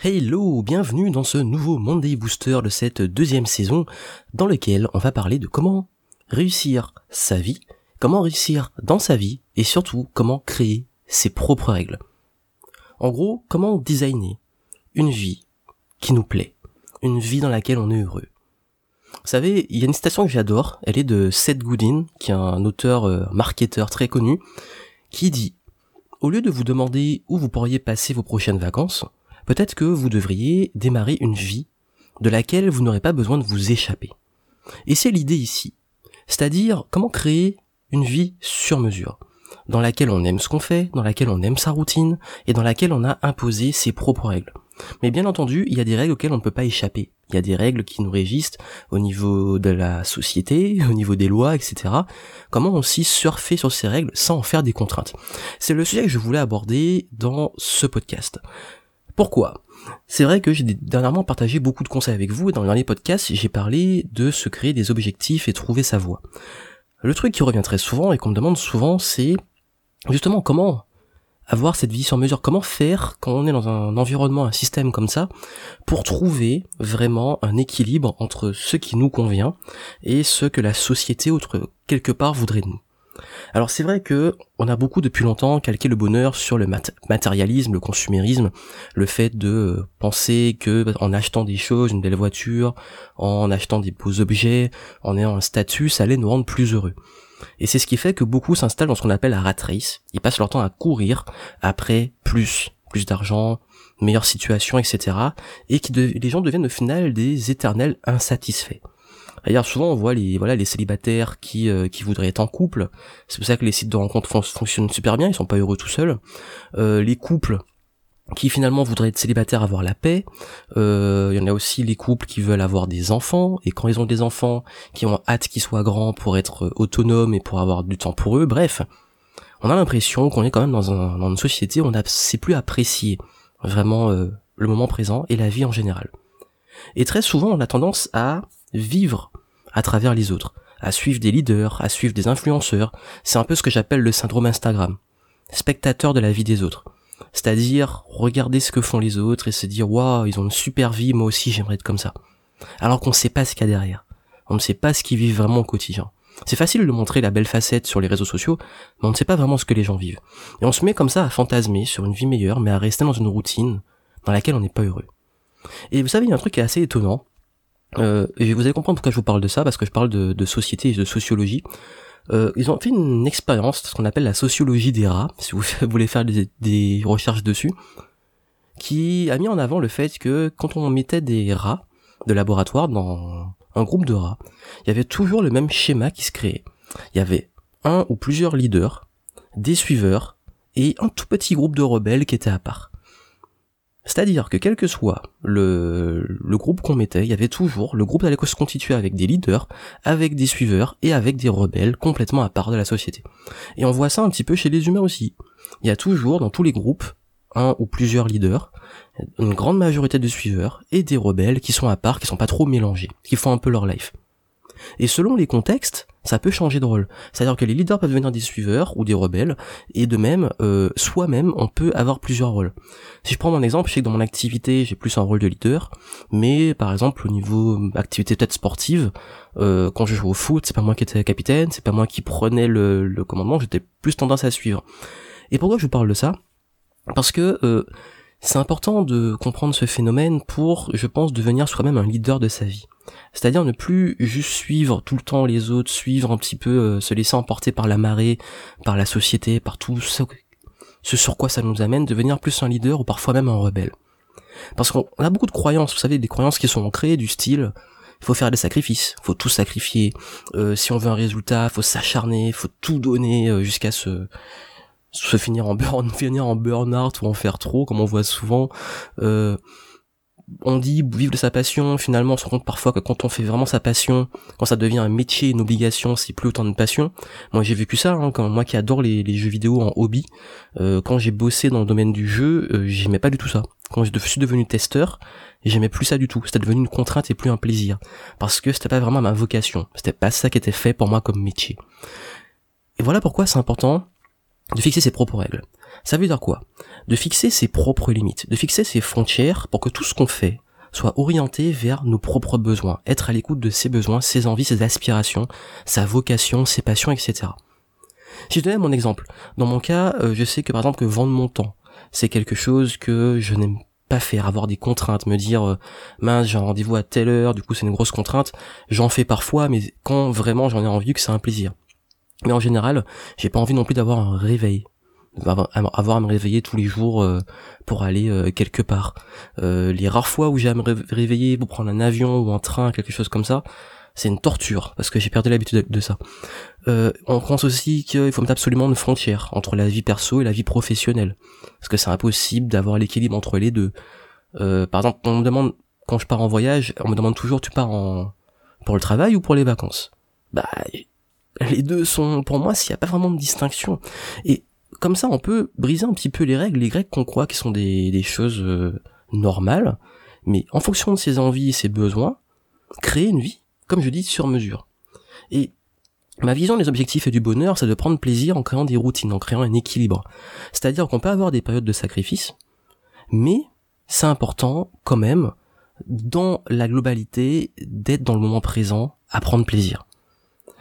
Hello, bienvenue dans ce nouveau Monday Booster de cette deuxième saison dans lequel on va parler de comment réussir sa vie, comment réussir dans sa vie et surtout comment créer ses propres règles. En gros, comment designer une vie qui nous plaît, une vie dans laquelle on est heureux. Vous savez, il y a une citation que j'adore, elle est de Seth Godin, qui est un auteur euh, marketeur très connu, qui dit Au lieu de vous demander où vous pourriez passer vos prochaines vacances, peut-être que vous devriez démarrer une vie de laquelle vous n'aurez pas besoin de vous échapper. Et c'est l'idée ici. C'est-à-dire comment créer une vie sur mesure, dans laquelle on aime ce qu'on fait, dans laquelle on aime sa routine, et dans laquelle on a imposé ses propres règles. Mais bien entendu, il y a des règles auxquelles on ne peut pas échapper. Il y a des règles qui nous régissent au niveau de la société, au niveau des lois, etc. Comment aussi surfer sur ces règles sans en faire des contraintes? C'est le sujet que je voulais aborder dans ce podcast. Pourquoi? C'est vrai que j'ai dernièrement partagé beaucoup de conseils avec vous et dans le dernier podcast, j'ai parlé de se créer des objectifs et trouver sa voie. Le truc qui revient très souvent et qu'on me demande souvent, c'est justement comment avoir cette vie sur mesure, comment faire quand on est dans un environnement, un système comme ça, pour trouver vraiment un équilibre entre ce qui nous convient et ce que la société autre quelque part voudrait de nous. Alors c'est vrai que on a beaucoup depuis longtemps calqué le bonheur sur le matérialisme, le consumérisme, le fait de penser que en achetant des choses, une belle voiture, en achetant des beaux objets, en ayant un statut, ça allait nous rendre plus heureux. Et c'est ce qui fait que beaucoup s'installent dans ce qu'on appelle la rat race. Ils passent leur temps à courir après plus, plus d'argent, meilleure situation, etc. Et qui les gens deviennent au final des éternels insatisfaits. D'ailleurs, souvent on voit les voilà les célibataires qui euh, qui voudraient être en couple. C'est pour ça que les sites de rencontres fonctionnent super bien. Ils sont pas heureux tout seuls. Euh, les couples qui finalement voudraient être célibataires, avoir la paix. Euh, il y en a aussi les couples qui veulent avoir des enfants, et quand ils ont des enfants, qui ont hâte qu'ils soient grands pour être autonomes et pour avoir du temps pour eux. Bref, on a l'impression qu'on est quand même dans une société où on ne sait plus apprécier vraiment euh, le moment présent et la vie en général. Et très souvent, on a tendance à vivre à travers les autres, à suivre des leaders, à suivre des influenceurs. C'est un peu ce que j'appelle le syndrome Instagram. Spectateur de la vie des autres. C'est-à-dire regarder ce que font les autres et se dire waouh ils ont une super vie, moi aussi j'aimerais être comme ça. Alors qu'on ne sait pas ce qu'il y a derrière. On ne sait pas ce qu'ils vivent vraiment au quotidien. C'est facile de montrer la belle facette sur les réseaux sociaux, mais on ne sait pas vraiment ce que les gens vivent. Et on se met comme ça à fantasmer sur une vie meilleure, mais à rester dans une routine dans laquelle on n'est pas heureux. Et vous savez, il y a un truc qui est assez étonnant. Euh, vous allez comprendre pourquoi je vous parle de ça, parce que je parle de, de société et de sociologie. Euh, ils ont fait une expérience, ce qu'on appelle la sociologie des rats, si vous voulez faire des, recherches dessus, qui a mis en avant le fait que quand on mettait des rats de laboratoire dans un groupe de rats, il y avait toujours le même schéma qui se créait. Il y avait un ou plusieurs leaders, des suiveurs, et un tout petit groupe de rebelles qui était à part. C'est-à-dire que quel que soit le, le groupe qu'on mettait, il y avait toujours, le groupe allait se constituer avec des leaders, avec des suiveurs et avec des rebelles complètement à part de la société. Et on voit ça un petit peu chez les humains aussi. Il y a toujours dans tous les groupes un ou plusieurs leaders, une grande majorité de suiveurs et des rebelles qui sont à part, qui sont pas trop mélangés, qui font un peu leur life. Et selon les contextes, ça peut changer de rôle. C'est-à-dire que les leaders peuvent devenir des suiveurs ou des rebelles, et de même, euh, soi-même, on peut avoir plusieurs rôles. Si je prends mon exemple, je sais que dans mon activité, j'ai plus un rôle de leader, mais par exemple au niveau activité peut-être sportive, euh, quand je joue au foot, c'est pas moi qui étais capitaine, c'est pas moi qui prenais le, le commandement, j'étais plus tendance à suivre. Et pourquoi je parle de ça? Parce que euh, c'est important de comprendre ce phénomène pour, je pense, devenir soi-même un leader de sa vie. C'est-à-dire ne plus juste suivre tout le temps les autres, suivre un petit peu, euh, se laisser emporter par la marée, par la société, par tout ce, sur quoi ça nous amène, devenir plus un leader ou parfois même un rebelle. Parce qu'on a beaucoup de croyances, vous savez, des croyances qui sont ancrées du style il faut faire des sacrifices, faut tout sacrifier. Euh, si on veut un résultat, faut s'acharner, faut tout donner euh, jusqu'à se se finir en burn finir en burn-out ou en faire trop comme on voit souvent euh, on dit vivre de sa passion, finalement on se rend compte parfois que quand on fait vraiment sa passion, quand ça devient un métier, une obligation, c'est plus autant de passion. Moi j'ai vécu ça, hein, quand moi qui adore les, jeux vidéo en hobby, euh, quand j'ai bossé dans le domaine du jeu, euh, j'aimais pas du tout ça. Quand je suis devenu testeur, j'aimais plus ça du tout. C'était devenu une contrainte et plus un plaisir. Parce que c'était pas vraiment ma vocation. C'était pas ça qui était fait pour moi comme métier. Et voilà pourquoi c'est important de fixer ses propres règles. Ça veut dire quoi? De fixer ses propres limites, de fixer ses frontières pour que tout ce qu'on fait soit orienté vers nos propres besoins, être à l'écoute de ses besoins, ses envies, ses aspirations, sa vocation, ses passions, etc. Si je donnais mon exemple, dans mon cas, euh, je sais que par exemple que vendre mon temps, c'est quelque chose que je n'aime pas faire, avoir des contraintes, me dire euh, mince j'ai un rendez-vous à telle heure, du coup c'est une grosse contrainte, j'en fais parfois, mais quand vraiment j'en ai envie que c'est un plaisir. Mais en général, j'ai pas envie non plus d'avoir un réveil, avoir à me réveiller tous les jours euh, pour aller euh, quelque part. Euh, les rares fois où j'ai à me réveiller pour prendre un avion ou un train, quelque chose comme ça, c'est une torture parce que j'ai perdu l'habitude de, ça. on pense aussi qu'il faut mettre absolument une frontière entre la vie perso et la vie professionnelle parce que c'est impossible d'avoir l'équilibre entre les deux. par exemple, on me demande quand je pars en voyage, on me demande toujours tu pars en pour le travail ou pour les vacances? Bah les deux sont pour moi s'il n'y a pas vraiment de distinction et comme ça, on peut briser un petit peu les règles, les Grecs qu'on croit qui sont des, choses euh, normales, mais en fonction de ses envies et ses besoins, créer une vie, comme je dis, sur mesure. Et ma vision des objectifs et du bonheur, c'est de prendre plaisir en créant des routines, en créant un équilibre. C'est-à-dire qu'on peut avoir des périodes de sacrifice, mais c'est important quand même, dans la globalité, d'être dans le moment présent, à prendre plaisir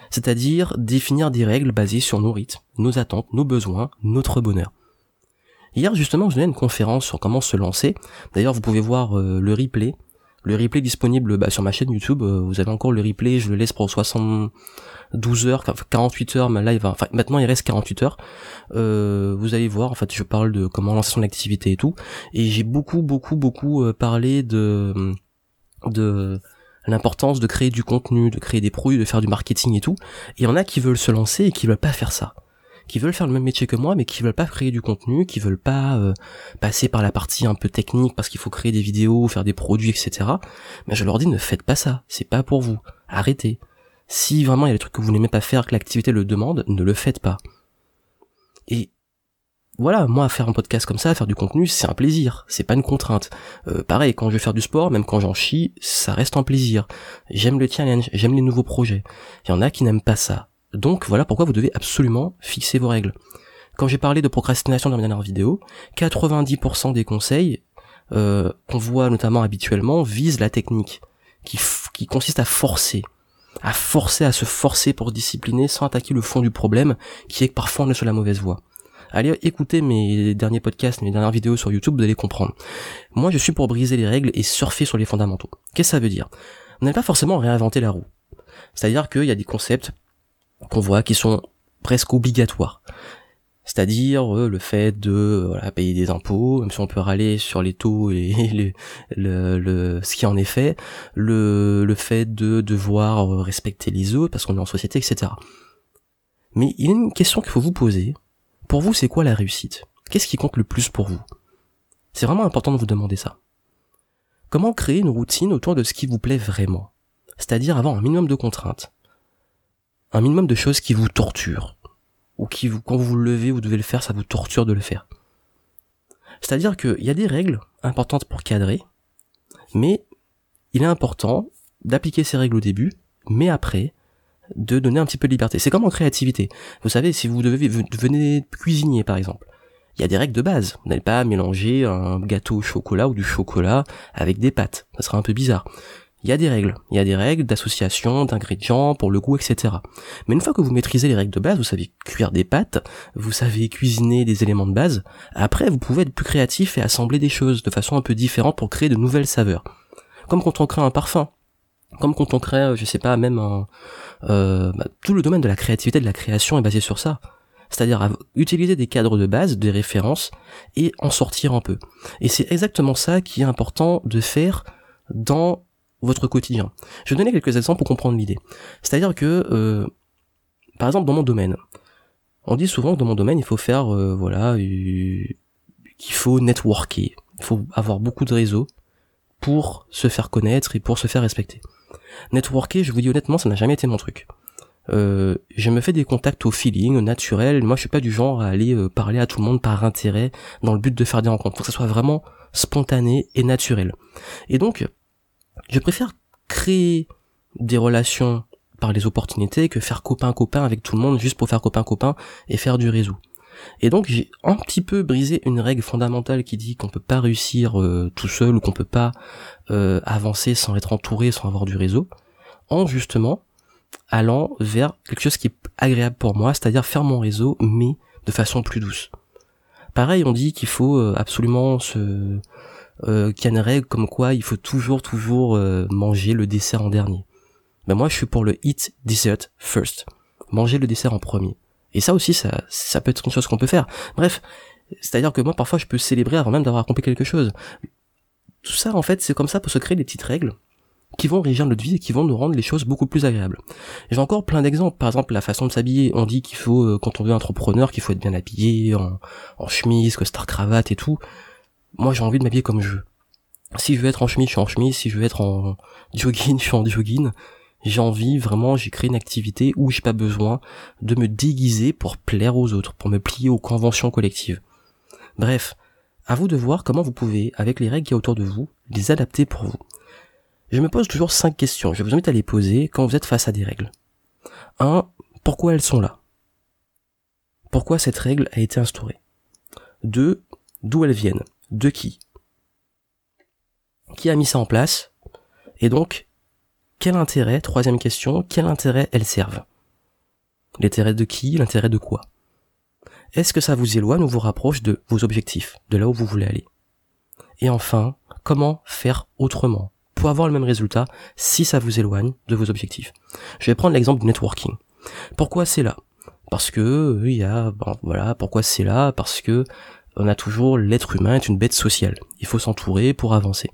c'est-à-dire définir des règles basées sur nos rythmes, nos attentes, nos besoins, notre bonheur. Hier justement, je donnais une conférence sur comment se lancer. D'ailleurs, vous pouvez voir euh, le replay. Le replay disponible bah, sur ma chaîne YouTube. Euh, vous avez encore le replay, je le laisse pour 72 heures, 48 heures, là il va, enfin maintenant il reste 48 heures. Euh, vous allez voir, en fait, je parle de comment lancer son activité et tout. Et j'ai beaucoup, beaucoup, beaucoup parlé de de l'importance de créer du contenu, de créer des produits, de faire du marketing et tout. Et il y en a qui veulent se lancer et qui veulent pas faire ça. Qui veulent faire le même métier que moi, mais qui veulent pas créer du contenu, qui veulent pas euh, passer par la partie un peu technique parce qu'il faut créer des vidéos, faire des produits, etc. Mais je leur dis ne faites pas ça, c'est pas pour vous. Arrêtez. Si vraiment il y a des trucs que vous n'aimez pas faire, que l'activité le demande, ne le faites pas. Et voilà, moi faire un podcast comme ça, faire du contenu, c'est un plaisir, c'est pas une contrainte. Euh, pareil, quand je vais faire du sport, même quand j'en chie, ça reste un plaisir. J'aime le challenge, j'aime les nouveaux projets. Il y en a qui n'aiment pas ça. Donc voilà pourquoi vous devez absolument fixer vos règles. Quand j'ai parlé de procrastination dans ma dernière vidéo, 90% des conseils euh, qu'on voit notamment habituellement visent la technique, qui, qui consiste à forcer, à forcer, à se forcer pour discipliner sans attaquer le fond du problème, qui est que parfois on est sur la mauvaise voie allez écouter mes derniers podcasts, mes dernières vidéos sur YouTube, vous allez comprendre. Moi, je suis pour briser les règles et surfer sur les fondamentaux. Qu'est-ce que ça veut dire? On n'a pas forcément réinventé la roue. C'est-à-dire qu'il y a des concepts qu'on voit qui sont presque obligatoires. C'est-à-dire euh, le fait de payer des impôts, même si on peut râler sur les taux et le, le, ce qui en est fait, le, le fait de devoir respecter les autres parce qu'on est en société, etc. Mais il y a une question qu'il faut vous poser, pour vous, c'est quoi la réussite? Qu'est-ce qui compte le plus pour vous? C'est vraiment important de vous demander ça. Comment créer une routine autour de ce qui vous plaît vraiment? C'est-à-dire avoir un minimum de contraintes, un minimum de choses qui vous torturent, ou qui vous, quand vous vous levez, vous devez le faire, ça vous torture de le faire. C'est-à-dire qu'il y a des règles importantes pour cadrer, mais il est important d'appliquer ces règles au début, mais après, de donner un petit peu de liberté. C'est comme en créativité. Vous savez, si vous devez venez cuisinier par exemple, il y a des règles de base. Vous n'allez pas mélanger un gâteau au chocolat ou du chocolat avec des pâtes. Ça sera un peu bizarre. Il y a des règles. Il y a des règles d'association, d'ingrédients, pour le goût, etc. Mais une fois que vous maîtrisez les règles de base, vous savez cuire des pâtes, vous savez cuisiner des éléments de base, après vous pouvez être plus créatif et assembler des choses de façon un peu différente pour créer de nouvelles saveurs. Comme quand on crée un parfum comme quand on crée, je sais pas, même un, euh, bah, tout le domaine de la créativité, de la création est basé sur ça. C'est-à-dire utiliser des cadres de base, des références, et en sortir un peu. Et c'est exactement ça qui est important de faire dans votre quotidien. Je vais donner quelques exemples pour comprendre l'idée. C'est-à-dire que, euh, par exemple, dans mon domaine, on dit souvent que dans mon domaine, il faut faire, euh, voilà, qu'il faut networker, il faut avoir beaucoup de réseaux pour se faire connaître et pour se faire respecter. Networker, je vous dis honnêtement, ça n'a jamais été mon truc. Euh, je me fais des contacts au feeling, au naturel. Moi, je suis pas du genre à aller euh, parler à tout le monde par intérêt, dans le but de faire des rencontres. Faut que ça soit vraiment spontané et naturel. Et donc, je préfère créer des relations par les opportunités que faire copain-copain avec tout le monde juste pour faire copain-copain et faire du réseau. Et donc j'ai un petit peu brisé une règle fondamentale qui dit qu'on peut pas réussir euh, tout seul ou qu'on peut pas euh, avancer sans être entouré, sans avoir du réseau, en justement allant vers quelque chose qui est agréable pour moi, c'est-à-dire faire mon réseau, mais de façon plus douce. Pareil, on dit qu'il faut euh, absolument se euh, qu'il y a une règle comme quoi il faut toujours toujours manger le dessert en dernier. Ben moi je suis pour le eat dessert first. Manger le dessert en premier. Et ça aussi ça ça peut être une chose qu'on peut faire. Bref, c'est-à-dire que moi parfois je peux célébrer avant même d'avoir accompli quelque chose. Tout ça en fait c'est comme ça pour se créer des petites règles qui vont régir notre vie et qui vont nous rendre les choses beaucoup plus agréables. J'ai encore plein d'exemples. Par exemple, la façon de s'habiller. On dit qu'il faut, euh, quand on veut entrepreneur, qu'il faut être bien habillé, en, en chemise, costard cravate et tout. Moi, j'ai envie de m'habiller comme je veux. Si je veux être en chemise, je suis en chemise. Si je veux être en jogging, je suis en jogging. J'ai envie, vraiment, j'ai créé une activité où j'ai pas besoin de me déguiser pour plaire aux autres, pour me plier aux conventions collectives. Bref, à vous de voir comment vous pouvez, avec les règles qui y a autour de vous, les adapter pour vous. Je me pose toujours cinq questions. Je vous invite à les poser quand vous êtes face à des règles. 1. Pourquoi elles sont là? Pourquoi cette règle a été instaurée? 2. D'où elles viennent? De qui? Qui a mis ça en place? Et donc, quel intérêt, troisième question, quel intérêt elles servent? L'intérêt de qui L'intérêt de quoi? Est-ce que ça vous éloigne ou vous rapproche de vos objectifs, de là où vous voulez aller? Et enfin, comment faire autrement pour avoir le même résultat si ça vous éloigne de vos objectifs? Je vais prendre l'exemple du networking. Pourquoi c'est là? Parce que il y a ben, voilà, pourquoi c'est là? Parce que on a toujours l'être humain est une bête sociale. Il faut s'entourer pour avancer.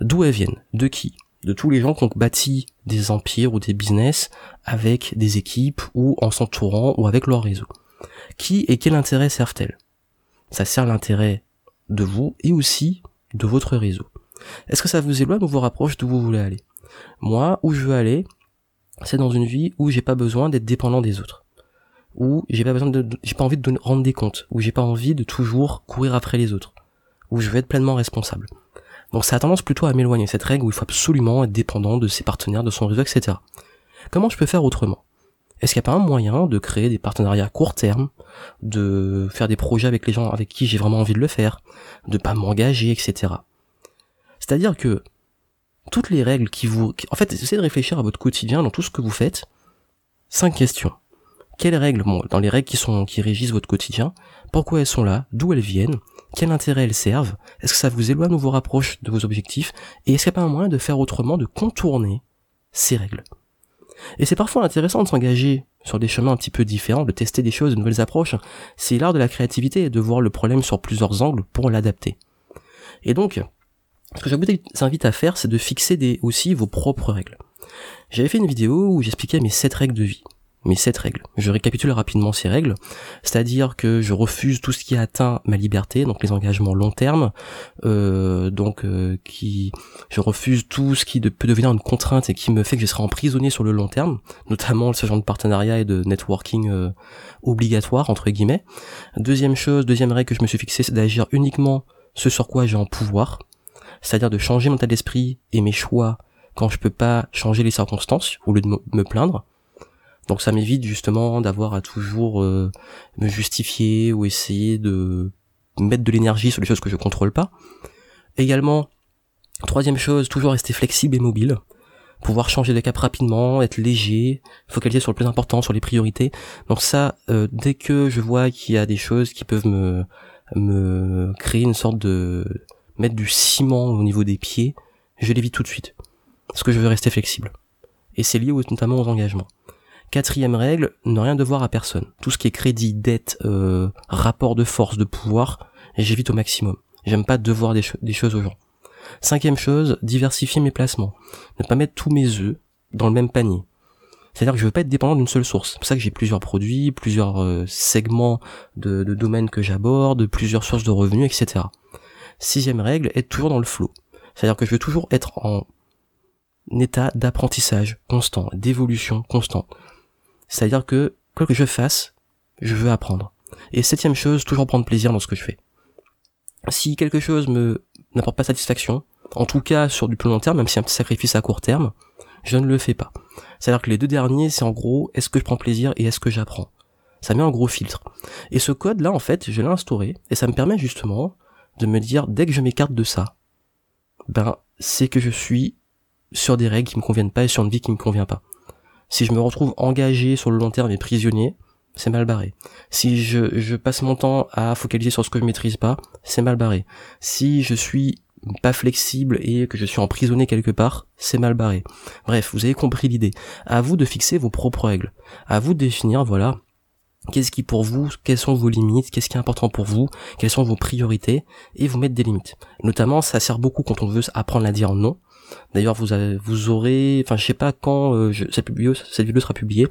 D'où elles viennent? De qui? De tous les gens qui ont bâti des empires ou des business avec des équipes ou en s'entourant ou avec leur réseau. Qui et quel intérêt servent-elles? Ça sert l'intérêt de vous et aussi de votre réseau. Est-ce que ça vous éloigne ou vous rapproche d'où vous voulez aller? Moi, où je veux aller, c'est dans une vie où j'ai pas besoin d'être dépendant des autres. Où j'ai pas besoin de, j'ai pas envie de rendre des comptes. Où j'ai pas envie de toujours courir après les autres. Où je veux être pleinement responsable. Donc ça a tendance plutôt à m'éloigner, cette règle où il faut absolument être dépendant de ses partenaires, de son réseau, etc. Comment je peux faire autrement? Est-ce qu'il n'y a pas un moyen de créer des partenariats à court terme, de faire des projets avec les gens avec qui j'ai vraiment envie de le faire, de pas m'engager, etc. C'est-à-dire que toutes les règles qui vous... En fait, essayez de réfléchir à votre quotidien, dans tout ce que vous faites. Cinq questions. Quelles règles, bon, dans les règles qui sont qui régissent votre quotidien, pourquoi elles sont là, d'où elles viennent, quel intérêt elles servent, est-ce que ça vous éloigne ou vous rapproche de vos objectifs, et est-ce qu'il n'y a pas un moyen de faire autrement, de contourner ces règles? Et c'est parfois intéressant de s'engager sur des chemins un petit peu différents, de tester des choses, de nouvelles approches. C'est l'art de la créativité de voir le problème sur plusieurs angles pour l'adapter. Et donc, ce que je vous invite à faire, c'est de fixer des, aussi vos propres règles. J'avais fait une vidéo où j'expliquais mes 7 règles de vie. Mes 7 règles. Je récapitule rapidement ces règles. C'est-à-dire que je refuse tout ce qui atteint ma liberté, donc les engagements long terme, euh, donc euh, qui, je refuse tout ce qui peut devenir une contrainte et qui me fait que je serai emprisonné sur le long terme, notamment ce genre de partenariat et de networking euh, obligatoire entre guillemets. Deuxième chose, deuxième règle que je me suis fixée, c'est d'agir uniquement ce sur quoi j'ai en pouvoir c'est-à-dire de changer mon état d'esprit et mes choix quand je peux pas changer les circonstances au lieu de me plaindre. Donc ça m'évite justement d'avoir à toujours euh, me justifier ou essayer de mettre de l'énergie sur les choses que je contrôle pas. Également, troisième chose, toujours rester flexible et mobile, pouvoir changer de cap rapidement, être léger, focaliser sur le plus important, sur les priorités. Donc ça, euh, dès que je vois qu'il y a des choses qui peuvent me me créer une sorte de mettre du ciment au niveau des pieds, je l'évite tout de suite. Parce que je veux rester flexible. Et c'est lié notamment aux engagements. Quatrième règle, ne rien devoir à personne. Tout ce qui est crédit, dette, euh, rapport de force, de pouvoir, j'évite au maximum. J'aime pas devoir des, choses aux gens. Cinquième chose, diversifier mes placements. Ne pas mettre tous mes œufs dans le même panier. C'est-à-dire que je veux pas être dépendant d'une seule source. C'est pour ça que j'ai plusieurs produits, plusieurs euh, segments de, de domaines que j'aborde, plusieurs sources de revenus, etc. Sixième règle, être toujours dans le flow. C'est-à-dire que je veux toujours être en état d'apprentissage constant, d'évolution constante. C'est-à-dire que, quoi que je fasse, je veux apprendre. Et septième chose, toujours prendre plaisir dans ce que je fais. Si quelque chose me n'apporte pas satisfaction, en tout cas sur du plus long terme, même si un petit sacrifice à court terme, je ne le fais pas. C'est-à-dire que les deux derniers, c'est en gros, est-ce que je prends plaisir et est-ce que j'apprends? Ça met un gros filtre. Et ce code là, en fait, je l'ai instauré et ça me permet justement de me dire dès que je m'écarte de ça, ben c'est que je suis sur des règles qui me conviennent pas et sur une vie qui me convient pas. Si je me retrouve engagé sur le long terme et prisonnier, c'est mal barré. Si je, passe mon temps à focaliser sur ce que je maîtrise pas, c'est mal barré. Si je suis pas flexible et que je suis emprisonné quelque part, c'est mal barré. Bref, vous avez compris l'idée. À vous de fixer vos propres règles. À vous de définir, voilà, qu'est-ce qui pour vous, quelles sont vos limites, qu'est-ce qui est important pour vous, quelles sont vos priorités, et vous mettre des limites. Notamment, ça sert beaucoup quand on veut apprendre à dire non. D'ailleurs, vous aurez, enfin, je sais pas quand euh, cette, vidéo, cette vidéo sera publiée,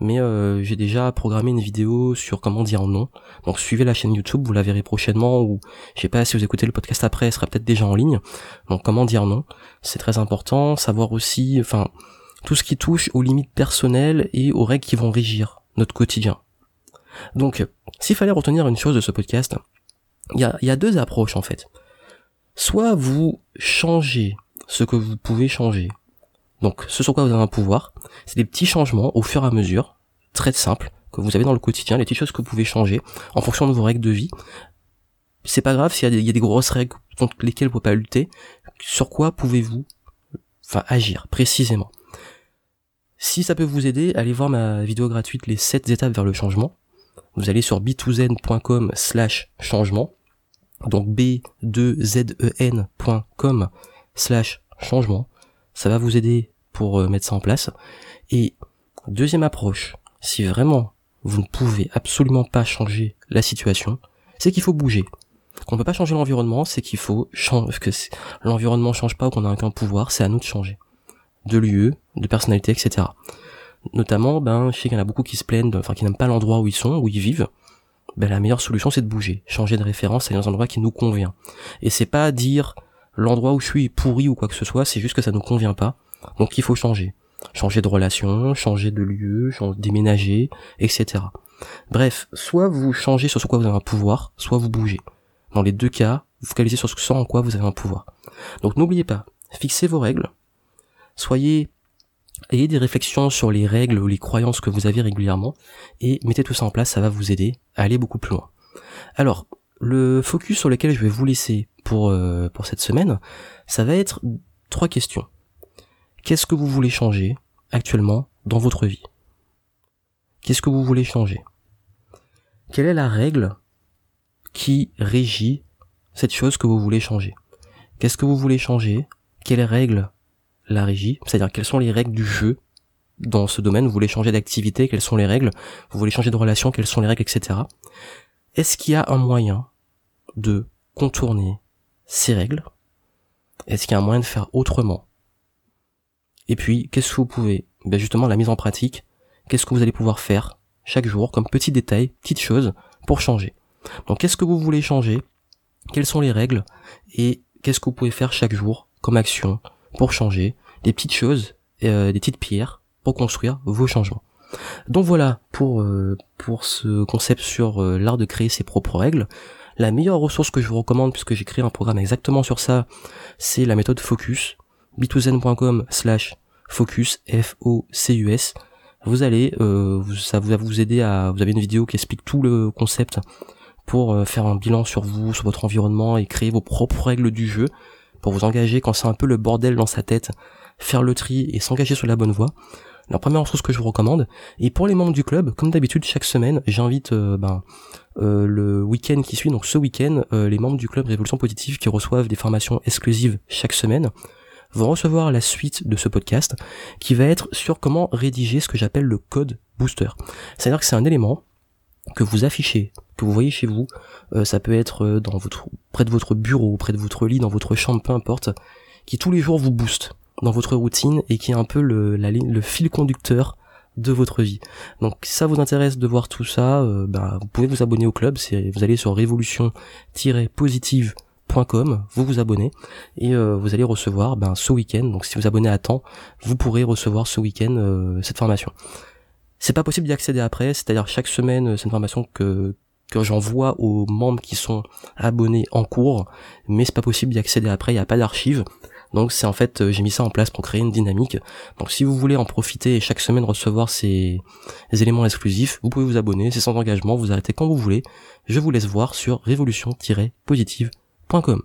mais euh, j'ai déjà programmé une vidéo sur comment dire non. Donc, suivez la chaîne YouTube, vous la verrez prochainement, ou je sais pas si vous écoutez le podcast après, elle sera peut-être déjà en ligne. Donc, comment dire non, c'est très important. Savoir aussi, enfin, tout ce qui touche aux limites personnelles et aux règles qui vont régir notre quotidien. Donc, s'il fallait retenir une chose de ce podcast, il y a, y a deux approches en fait. Soit vous changez ce que vous pouvez changer. Donc ce sur quoi vous avez un pouvoir, c'est des petits changements au fur et à mesure, très simples, que vous avez dans le quotidien, les petites choses que vous pouvez changer en fonction de vos règles de vie. C'est pas grave s'il y, a des grosses règles contre lesquelles vous pouvez pas lutter, sur quoi pouvez-vous enfin agir précisément? Si ça peut vous aider, allez voir ma vidéo gratuite les 7 étapes vers le changement. Vous allez sur b2zen.com slash changement. Donc b2zen.com slash changement. Ça va vous aider pour euh, mettre ça en place. Et deuxième approche, si vraiment vous ne pouvez absolument pas changer la situation, c'est qu'il faut bouger. Qu'on ne peut pas changer l'environnement, c'est qu'il faut changer, que l'environnement change pas ou qu'on a aucun pouvoir, c'est à nous de changer. De lieu, de personnalité, etc. Notamment, ben, je sais qu'il y en a beaucoup qui se plaignent, enfin, qui n'aiment pas l'endroit où ils sont, où ils vivent. Ben, la meilleure solution, c'est de bouger. Changer de référence, aller dans un endroit qui nous convient. Et c'est pas dire, l'endroit où je suis est pourri ou quoi que ce soit, c'est juste que ça nous convient pas. Donc il faut changer. Changer de relation, changer de lieu, déménager, etc. Bref, soit vous changez sur ce quoi vous avez un pouvoir, soit vous bougez. Dans les deux cas, vous focalisez sur ce en quoi vous avez un pouvoir. Donc n'oubliez pas, fixez vos règles, soyez, ayez des réflexions sur les règles ou les croyances que vous avez régulièrement, et mettez tout ça en place, ça va vous aider à aller beaucoup plus loin. Alors, le focus sur lequel je vais vous laisser pour, euh, pour cette semaine, ça va être trois questions. Qu'est-ce que vous voulez changer actuellement dans votre vie? Qu'est-ce que vous voulez changer? Quelle est la règle qui régit cette chose que vous voulez changer? Qu'est-ce que vous voulez changer? Quelle règle la régit? C'est-à-dire quelles sont les règles du jeu dans ce domaine? Vous voulez changer d'activité? Quelles sont les règles? Vous voulez changer de relation? Quelles sont les règles, etc. Est-ce qu'il y a un moyen de contourner ces règles? Est-ce qu'il y a un moyen de faire autrement? Et puis, qu'est-ce que vous pouvez Ben justement, la mise en pratique, qu'est-ce que vous allez pouvoir faire chaque jour comme petit détail, petite chose, pour changer? Donc, qu'est-ce que vous voulez changer? Quelles sont les règles? Et qu'est-ce que vous pouvez faire chaque jour comme action pour changer? Des petites choses, euh, des petites pierres pour construire vos changements. Donc voilà pour euh, pour ce concept sur euh, l'art de créer ses propres règles. La meilleure ressource que je vous recommande, puisque j'ai créé un programme exactement sur ça, c'est la méthode Focus, b2zen.com slash focus, F-O-C-U-S. Vous allez, euh, ça va vous aider à, vous avez une vidéo qui explique tout le concept pour faire un bilan sur vous, sur votre environnement et créer vos propres règles du jeu pour vous engager quand c'est un peu le bordel dans sa tête, faire le tri et s'engager sur la bonne voie la première chose que je vous recommande. Et pour les membres du club, comme d'habitude, chaque semaine, j'invite euh, ben, euh, le week-end qui suit, donc ce week-end, euh, les membres du club Révolution Positive qui reçoivent des formations exclusives chaque semaine vont recevoir la suite de ce podcast qui va être sur comment rédiger ce que j'appelle le code booster. C'est-à-dire que c'est un élément que vous affichez, que vous voyez chez vous, ça peut être dans votre près de votre bureau, près de votre lit, dans votre chambre, peu importe, qui tous les jours vous booste dans votre routine et qui est un peu le, la le fil conducteur de votre vie. Donc si ça vous intéresse de voir tout ça, euh, bah, vous pouvez vous abonner au club. Vous allez sur révolution-positive.com, vous vous abonnez et euh, vous allez recevoir ben, ce week-end. Donc si vous abonnez à temps, vous pourrez recevoir ce week-end euh, cette formation. C'est pas possible d'y accéder après, c'est-à-dire chaque semaine c'est une formation que que j'envoie aux membres qui sont abonnés en cours, mais c'est pas possible d'y accéder après, il n'y a pas d'archives. Donc c'est en fait, euh, j'ai mis ça en place pour créer une dynamique. Donc si vous voulez en profiter et chaque semaine recevoir ces éléments exclusifs, vous pouvez vous abonner, c'est sans engagement, vous arrêtez quand vous voulez. Je vous laisse voir sur révolution-positive.com.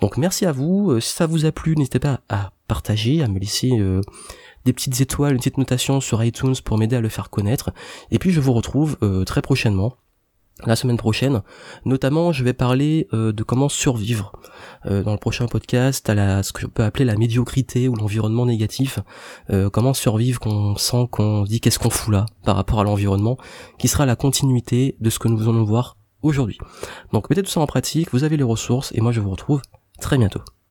Donc merci à vous, euh, si ça vous a plu, n'hésitez pas à partager, à me laisser euh, des petites étoiles, une petite notation sur iTunes pour m'aider à le faire connaître. Et puis je vous retrouve très prochainement la semaine prochaine. Notamment, je vais parler euh, de comment survivre euh, dans le prochain podcast à ce que je peux appeler la médiocrité ou l'environnement négatif. Euh, comment survivre qu'on sent qu'on dit qu'est-ce qu'on fout là par rapport à l'environnement, qui sera la continuité de ce que nous allons voir aujourd'hui. Donc mettez tout ça en pratique, vous avez les ressources et moi je vous retrouve très bientôt.